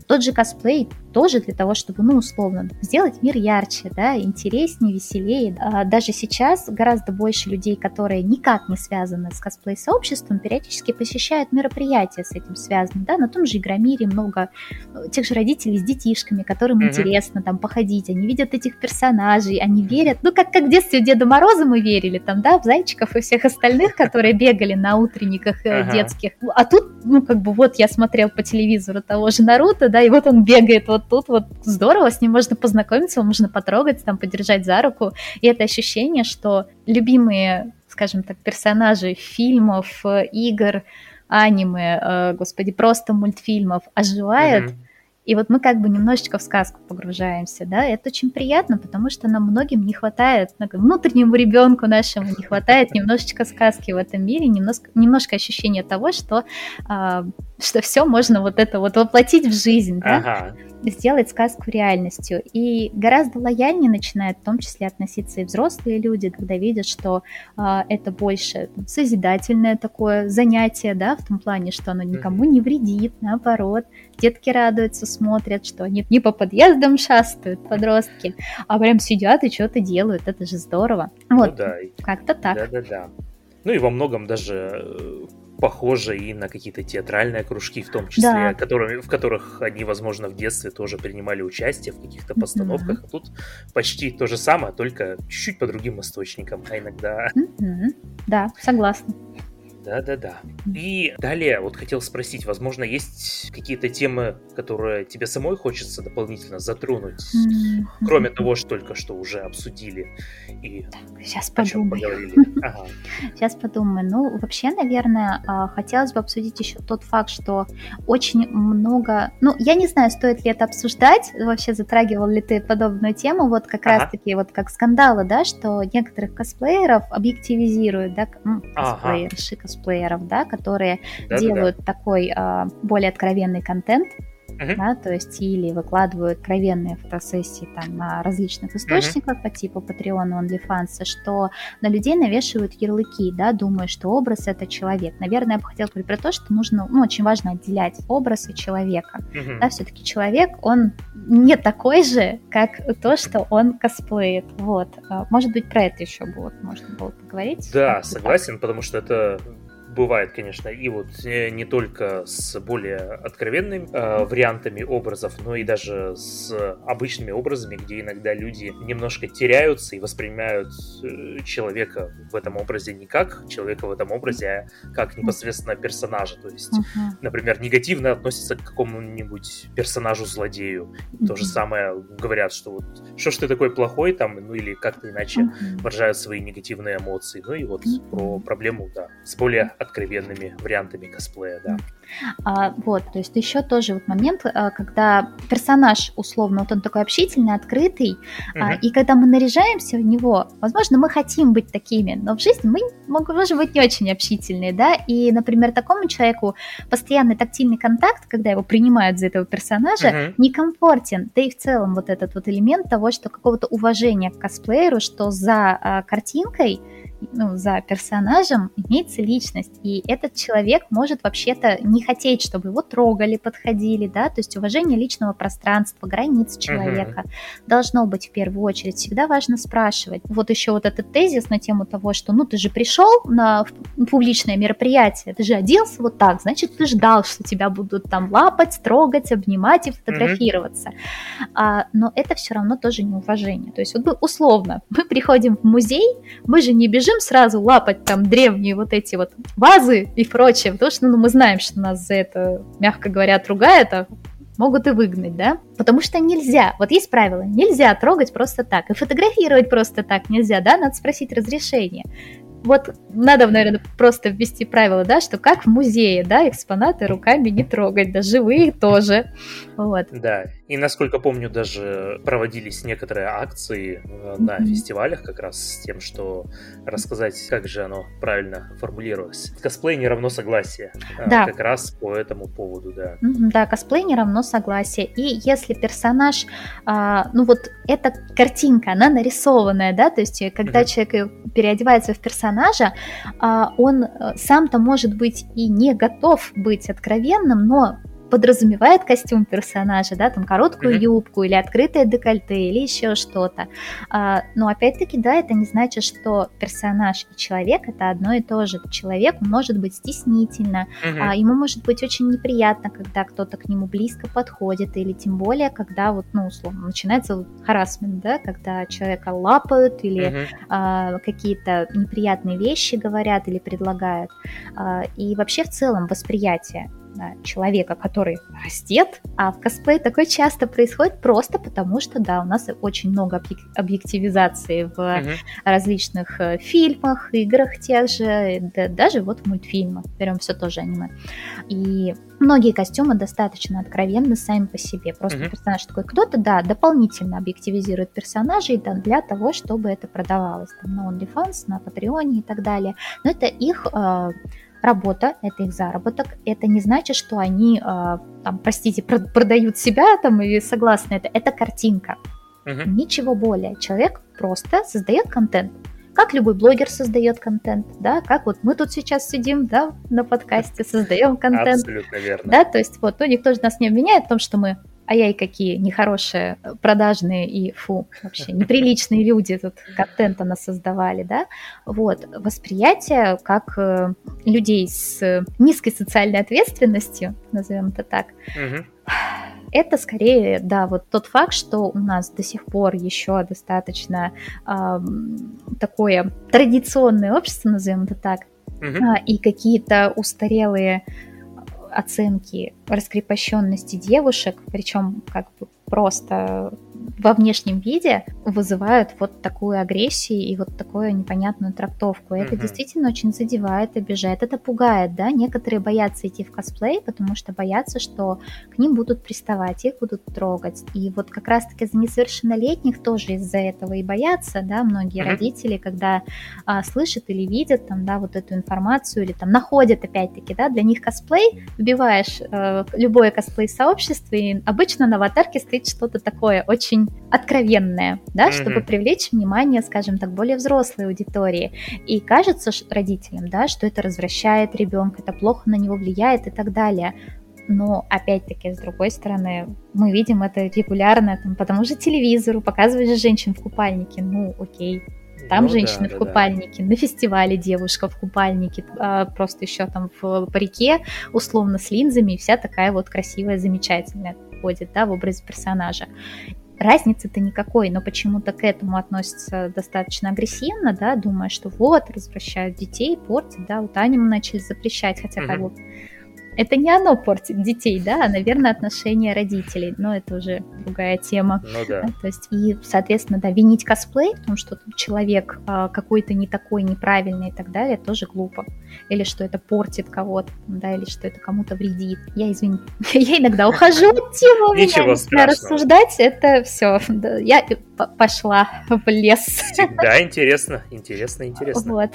Тот же косплей тоже для того, чтобы, ну, условно, сделать мир ярче, да, интереснее, веселее. А даже сейчас гораздо больше людей, которые никак не связаны с косплей-сообществом, периодически посещают мероприятия с этим связаны, да, на том же Игромире много э, тех же родителей с детишками, которым mm-hmm. интересно там походить, они видят этих персонажей, они верят, ну, как, как в детстве Деда Мороза мы верили, там, да, в зайчиков и всех остальных, которые бегали на утренниках э, детских. А тут, ну, как бы, вот я смотрел по телевизору того же Наруто, да, и вот он бегает вот тут, вот здорово, с ним можно познакомиться, его можно потрогать, там, подержать за руку, и это ощущение, что любимые, скажем так, персонажи фильмов, э, игр, аниме, э, господи, просто мультфильмов оживают, mm-hmm и вот мы как бы немножечко в сказку погружаемся, да, это очень приятно, потому что нам многим не хватает, ну, внутреннему ребенку нашему не хватает немножечко сказки в этом мире, немножко, немножко ощущения того, что, а, что все можно вот это вот воплотить в жизнь, да, ага. сделать сказку реальностью. И гораздо лояльнее начинают в том числе относиться и взрослые люди, когда видят, что а, это больше созидательное такое занятие, да, в том плане, что оно никому не вредит, наоборот, детки радуются, смотрят, что они не по подъездам шастают, подростки, а прям сидят и что-то делают, это же здорово. Вот, ну, да. как-то так. Да-да-да. Ну и во многом даже э, похоже и на какие-то театральные кружки, в том числе, да. которыми, в которых они, возможно, в детстве тоже принимали участие в каких-то постановках. Mm-hmm. А тут почти то же самое, только чуть-чуть по другим источникам, а иногда... Mm-hmm. Да, согласна. Да-да-да. И далее, вот хотел спросить, возможно, есть какие-то темы, которые тебе самой хочется дополнительно затронуть, mm-hmm. кроме того, что только что уже обсудили и так, сейчас подумаю. Ага. Сейчас подумаю. Ну, вообще, наверное, а, хотелось бы обсудить еще тот факт, что очень много... Ну, я не знаю, стоит ли это обсуждать, вообще затрагивал ли ты подобную тему, вот как ага. раз-таки вот как скандалы, да, что некоторых косплееров объективизируют, да, ну, косплеерши, ага косплееров, да, которые да, делают да. такой э, более откровенный контент, Uh-huh. Да, то есть или выкладывают откровенные фотосессии там на различных источниках uh-huh. по типу Patreon, OnlyFans, что на людей навешивают ярлыки, да, думая, что образ это человек. Наверное, я бы хотела говорить про то, что нужно, ну, очень важно отделять образ и человека. Uh-huh. Да, все-таки человек, он не такой же, как то, что он косплеит. Вот. А, может быть, про это еще будет можно было поговорить. Да, согласен, потому что это бывает, конечно, и вот э, не только с более откровенными э, вариантами образов, но и даже с обычными образами, где иногда люди немножко теряются и воспринимают э, человека в этом образе не как человека в этом образе, а как непосредственно персонажа. То есть, uh-huh. например, негативно относятся к какому-нибудь персонажу-злодею. Uh-huh. То же самое говорят, что вот что ж ты такой плохой там, ну или как-то иначе uh-huh. выражают свои негативные эмоции. Ну и вот uh-huh. про проблему, да, с более откровенными вариантами косплея, да. А, вот, то есть еще тоже вот момент, а, когда персонаж условно, вот он такой общительный, открытый, uh-huh. а, и когда мы наряжаемся в него, возможно, мы хотим быть такими, но в жизни мы можем быть не очень общительные, да, и, например, такому человеку постоянный тактильный контакт, когда его принимают за этого персонажа, uh-huh. некомфортен, да и в целом вот этот вот элемент того, что какого-то уважения к косплееру, что за а, картинкой ну, за персонажем имеется личность, и этот человек может вообще-то не хотеть, чтобы его трогали, подходили, да, то есть уважение личного пространства, границ человека uh-huh. должно быть в первую очередь. Всегда важно спрашивать. Вот еще вот этот тезис на тему того, что, ну, ты же пришел на публичное мероприятие, ты же оделся вот так, значит, ты ждал, что тебя будут там лапать, трогать, обнимать и фотографироваться. Uh-huh. А, но это все равно тоже неуважение. То есть вот условно, мы приходим в музей, мы же не бежим сразу лапать там древние вот эти вот вазы и прочее, потому что ну, мы знаем, что нас за это, мягко говоря, отругают, а могут и выгнать, да? Потому что нельзя, вот есть правило, нельзя трогать просто так, и фотографировать просто так нельзя, да, надо спросить разрешение вот надо, наверное, просто ввести правило, да, что как в музее, да, экспонаты руками не трогать, да, живые тоже. Вот. Да, и насколько помню, даже проводились некоторые акции э, на фестивалях как раз с тем, что рассказать, как же оно правильно формулировалось. Косплей не равно согласие. Э, да. Как раз по этому поводу, да. Да, косплей не равно согласие. И если персонаж, а, ну вот эта картинка, она нарисованная, да, то есть когда mm-hmm. человек переодевается в персонажа, а, он э, сам-то может быть и не готов быть откровенным, но подразумевает костюм персонажа, да, там короткую mm-hmm. юбку или открытое декольте или еще что-то. А, но опять-таки, да, это не значит, что персонаж и человек это одно и то же. Человек может быть стеснительно, mm-hmm. а, ему может быть очень неприятно, когда кто-то к нему близко подходит, или тем более, когда вот, ну, условно, начинается харасмент, да, когда человека лапают или mm-hmm. а, какие-то неприятные вещи говорят или предлагают. А, и вообще в целом восприятие человека, который растет, а в косплее такое часто происходит просто потому, что, да, у нас очень много объективизации в mm-hmm. различных э, фильмах, играх тех же, да, даже вот мультфильмах, берем все тоже аниме. И многие костюмы достаточно откровенны сами по себе, просто mm-hmm. персонаж такой, кто-то, да, дополнительно объективизирует персонажей да, для того, чтобы это продавалось там, на OnlyFans, на Патреоне и так далее, но это их э, работа, это их заработок. Это не значит, что они, э, там, простите, продают себя там и согласны это. Это картинка. Угу. Ничего более. Человек просто создает контент. Как любой блогер создает контент, да, как вот мы тут сейчас сидим, да, на подкасте, создаем контент. Абсолютно верно. Да, то есть вот, ну, никто же нас не обвиняет в том, что мы а я и какие нехорошие, э, продажные и, фу, вообще неприличные люди тут контента нас создавали, да, вот, восприятие как э, людей с низкой социальной ответственностью, назовем это так, угу. это скорее, да, вот тот факт, что у нас до сих пор еще достаточно э, такое традиционное общество, назовем это так, угу. э, и какие-то устарелые оценки раскрепощенности девушек, причем как бы просто во внешнем виде вызывают вот такую агрессию и вот такую непонятную трактовку. И это mm-hmm. действительно очень задевает, обижает, это пугает, да. Некоторые боятся идти в косплей, потому что боятся, что к ним будут приставать, их будут трогать. И вот как раз-таки за несовершеннолетних тоже из-за этого и боятся, да, многие mm-hmm. родители, когда а, слышат или видят там, да, вот эту информацию или там находят опять-таки, да, для них косплей, вбиваешь э, любое косплей-сообщество, и обычно на аватарке стоит что-то такое очень откровенное, да, mm-hmm. чтобы привлечь внимание, скажем так, более взрослой аудитории. И кажется родителям, да, что это развращает ребенка, это плохо на него влияет и так далее. Но опять-таки, с другой стороны, мы видим это регулярно, там, по тому же телевизору, показывают же женщин в купальнике, ну окей, Там ну, женщины да, в купальнике, да. на фестивале девушка в купальнике, а, просто еще там в парике, условно с линзами, и вся такая вот красивая, замечательная ходит, да, в образе персонажа. Разницы-то никакой, но почему-то к этому относятся достаточно агрессивно, да, думая, что вот, развращают детей, портят, да, вот аниме начали запрещать, хотя mm-hmm. как бы это не оно портит детей, да, а, наверное, отношения родителей, но это уже другая тема. Ну да. То есть, и, соответственно, да, винить косплей в том, что человек а, какой-то не такой, неправильный и так далее, тоже глупо. Или что это портит кого-то, да, или что это кому-то вредит. Я, извини, я иногда ухожу от темы, Ничего страшного. рассуждать, это все. Я пошла в лес. Всегда интересно, интересно, интересно. Вот.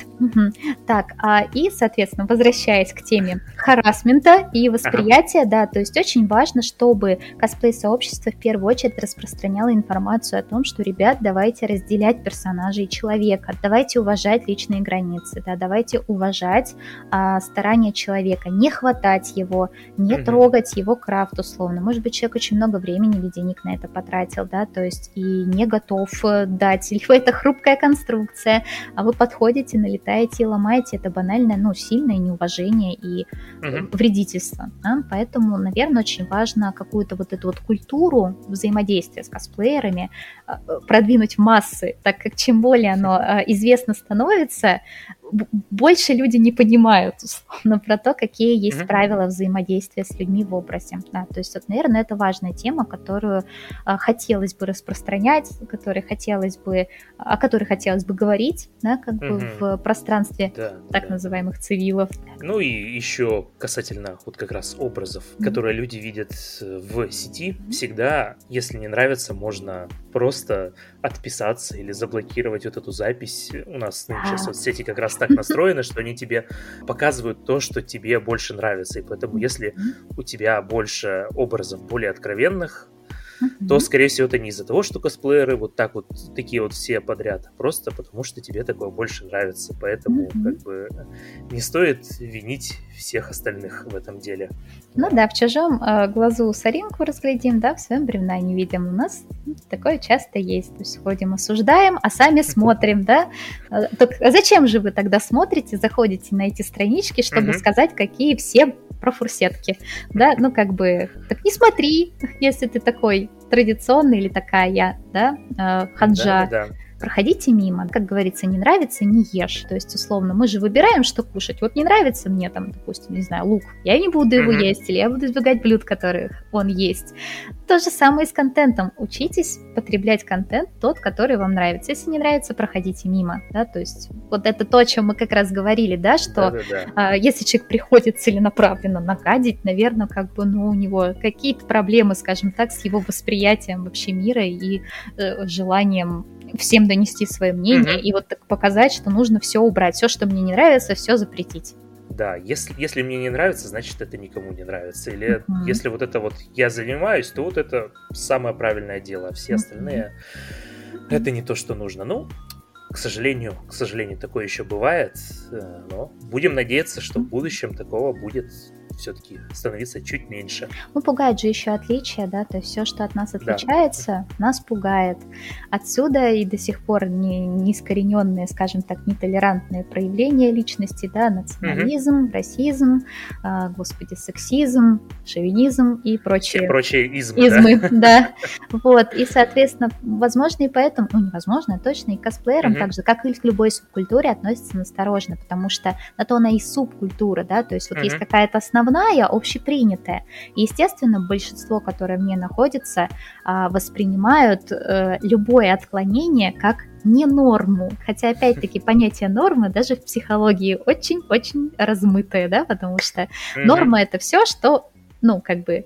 Так, а, и, соответственно, возвращаясь к теме харасмента, опыта и восприятия, ага. да, то есть очень важно, чтобы косплей-сообщество в первую очередь распространяло информацию о том, что, ребят, давайте разделять персонажей человека, давайте уважать личные границы, да, давайте уважать а, старания человека, не хватать его, не угу. трогать его крафт условно. Может быть, человек очень много времени или денег на это потратил, да, то есть и не готов э, дать, либо это хрупкая конструкция, а вы подходите, налетаете и ломаете, это банальное, ну, сильное неуважение и угу. вредит вредительства. Да? Поэтому, наверное, очень важно какую-то вот эту вот культуру взаимодействия с косплеерами а, продвинуть в массы, так как чем более оно а, известно становится, больше люди не понимают, условно, про то, какие есть mm-hmm. правила взаимодействия с людьми в образе. Да, то есть, вот, наверное, это важная тема, которую а, хотелось бы распространять, которой хотелось бы, о которой хотелось бы говорить, да, как mm-hmm. бы в пространстве да, так да. называемых цивилов. Ну и еще касательно вот как раз образов, mm-hmm. которые люди видят в сети, mm-hmm. всегда, если не нравится, можно просто отписаться или заблокировать вот эту запись. У нас нынче соцсети как раз так настроены, что они тебе показывают то, что тебе больше нравится. И поэтому, если у тебя больше образов более откровенных, mm-hmm. то, скорее всего, это не из-за того, что косплееры вот так вот, такие вот все подряд, а просто потому, что тебе такое больше нравится. Поэтому, mm-hmm. как бы, не стоит винить всех остальных в этом деле. Ну да, в чужом э, глазу соринку разглядим, да, в своем бревна не видим. У нас такое часто есть. То есть ходим, осуждаем, а сами смотрим, да. Э, так а зачем же вы тогда смотрите, заходите на эти странички, чтобы сказать, какие все про фурсетки, да, ну как бы, так не смотри, если ты такой традиционный или такая, да, э, ханжа. Да, да, проходите мимо. Как говорится, не нравится, не ешь. То есть, условно, мы же выбираем, что кушать. Вот не нравится мне там, допустим, не знаю, лук, я не буду его mm-hmm. есть, или я буду избегать блюд, которых он есть. То же самое и с контентом. Учитесь потреблять контент тот, который вам нравится. Если не нравится, проходите мимо, да, то есть вот это то, о чем мы как раз говорили, да, что А, если человек приходит целенаправленно нагадить, наверное, как бы, ну, у него какие-то проблемы, скажем так, с его восприятием вообще мира и э, желанием всем донести свое мнение mm-hmm. и вот так показать, что нужно все убрать, все, что мне не нравится, все запретить. Да, если, если мне не нравится, значит это никому не нравится. Или mm-hmm. если вот это вот я занимаюсь, то вот это самое правильное дело, а все mm-hmm. остальные это не то, что нужно. Ну, к сожалению, к сожалению, такое еще бывает, э, но будем надеяться, что в будущем такого будет все-таки становиться чуть меньше. Ну, пугает же еще отличие, да, то есть все, что от нас отличается, да. нас пугает. Отсюда и до сих пор не, не искорененные, скажем так, нетолерантные проявления личности, да, национализм, угу. расизм, э, господи, сексизм, шовинизм и прочие... Все прочие измы, измы да? да. Вот, и, соответственно, возможно, и поэтому, ну, невозможно, точно, и косплеерам угу. так же, как и к любой субкультуре, относятся настороженно, потому что на то она и субкультура, да, то есть вот угу. есть какая-то основная основная, общепринятая. И, естественно, большинство, которое мне находится, а, воспринимают э, любое отклонение как не норму. Хотя, опять-таки, понятие нормы даже в психологии очень-очень размытое, да, потому что норма это все, что, ну, как бы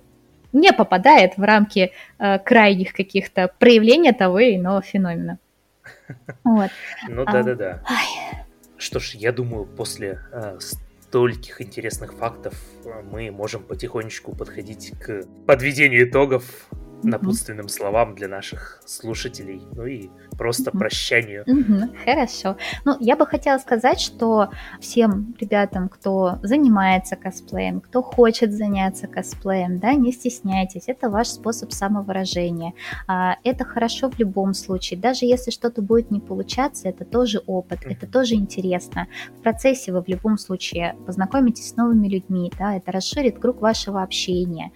не попадает в рамки э, крайних каких-то проявлений того или иного феномена. Вот. Ну да, да, да. Что ж, я думаю, после э, стольких интересных фактов э, мы можем потихонечку подходить к подведению итогов напутственным словам для наших слушателей, ну и просто прощанию. Хорошо. Ну, я бы хотела сказать, что всем ребятам, кто занимается косплеем, кто хочет заняться косплеем, да, не стесняйтесь, это ваш способ самовыражения. А, это хорошо в любом случае. Даже если что-то будет не получаться, это тоже опыт, это тоже интересно. В процессе вы в любом случае познакомитесь с новыми людьми, да, это расширит круг вашего общения,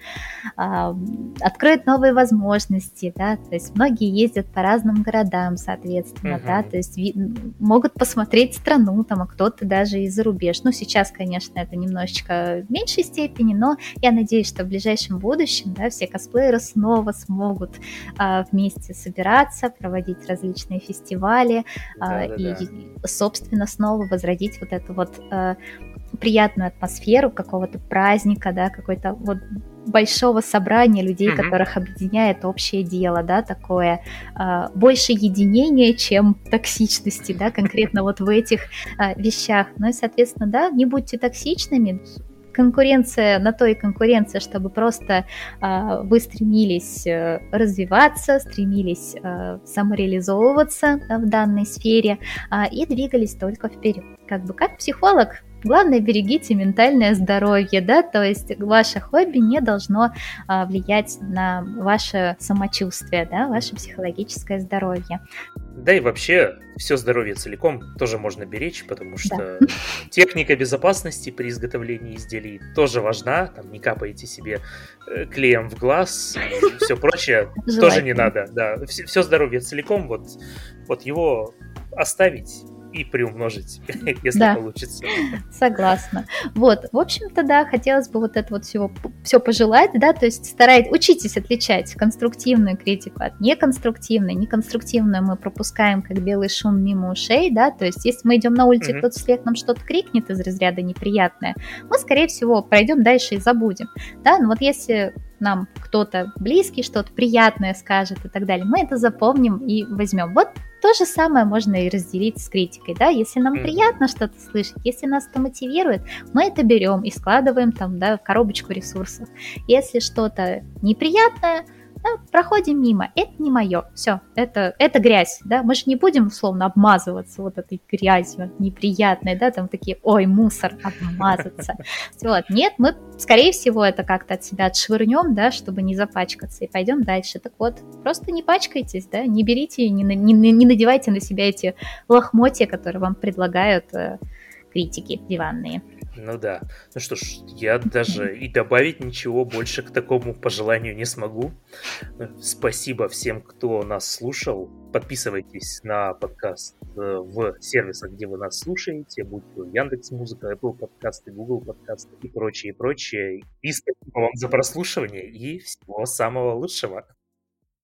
откроет новые возможности, да, то есть многие ездят по разным городам, соответственно, uh-huh. да, то есть могут посмотреть страну, там, а кто-то даже и за рубеж. Ну, сейчас, конечно, это немножечко в меньшей степени, но я надеюсь, что в ближайшем будущем, да, все косплееры снова смогут а, вместе собираться, проводить различные фестивали а, и, собственно, снова возродить вот эту вот а, приятную атмосферу какого-то праздника, да, какой-то вот большого собрания людей, mm-hmm. которых объединяет общее дело, да, такое э, больше единения, чем токсичности, да, конкретно вот в этих э, вещах. Ну и, соответственно, да, не будьте токсичными, конкуренция на то и конкуренция, чтобы просто э, вы стремились э, развиваться, стремились э, самореализовываться да, в данной сфере э, и двигались только вперед. Как бы как психолог Главное, берегите ментальное здоровье, да, то есть ваше хобби не должно а, влиять на ваше самочувствие, да, ваше психологическое здоровье. Да и вообще все здоровье целиком тоже можно беречь, потому что да. техника безопасности при изготовлении изделий тоже важна. Там не капаете себе э, клеем в глаз и все прочее тоже не надо. Да, все здоровье целиком, вот, вот его оставить и приумножить, если да. получится. Согласна. Вот, в общем-то, да, хотелось бы вот это вот всего, все пожелать, да, то есть старайтесь, учитесь отличать конструктивную критику от неконструктивной. Неконструктивную мы пропускаем как белый шум мимо ушей, да, то есть если мы идем на улице, mm-hmm. кто-то вслед нам что-то крикнет из разряда неприятное, мы, скорее всего, пройдем дальше и забудем, да, но вот если нам кто-то близкий что-то приятное скажет и так далее, мы это запомним и возьмем. Вот то же самое можно и разделить с критикой, да, если нам приятно что-то слышать, если нас это мотивирует, мы это берем и складываем там, да, в коробочку ресурсов. Если что-то неприятное, да, проходим мимо, это не мое, все, это, это грязь, да, мы же не будем условно обмазываться вот этой грязью неприятной, да, там такие, ой, мусор, обмазаться, вот, нет, мы, скорее всего, это как-то от себя отшвырнем, да, чтобы не запачкаться, и пойдем дальше, так вот, просто не пачкайтесь, да, не берите, не, не, не надевайте на себя эти лохмотья, которые вам предлагают э, критики диванные. Ну да. Ну что ж, я даже и добавить ничего больше к такому пожеланию не смогу. Спасибо всем, кто нас слушал. Подписывайтесь на подкаст э, в сервисах, где вы нас слушаете, будь то Яндекс Музыка, Apple подкасты, Google подкасты и прочее, прочее. И спасибо вам за прослушивание и всего самого лучшего.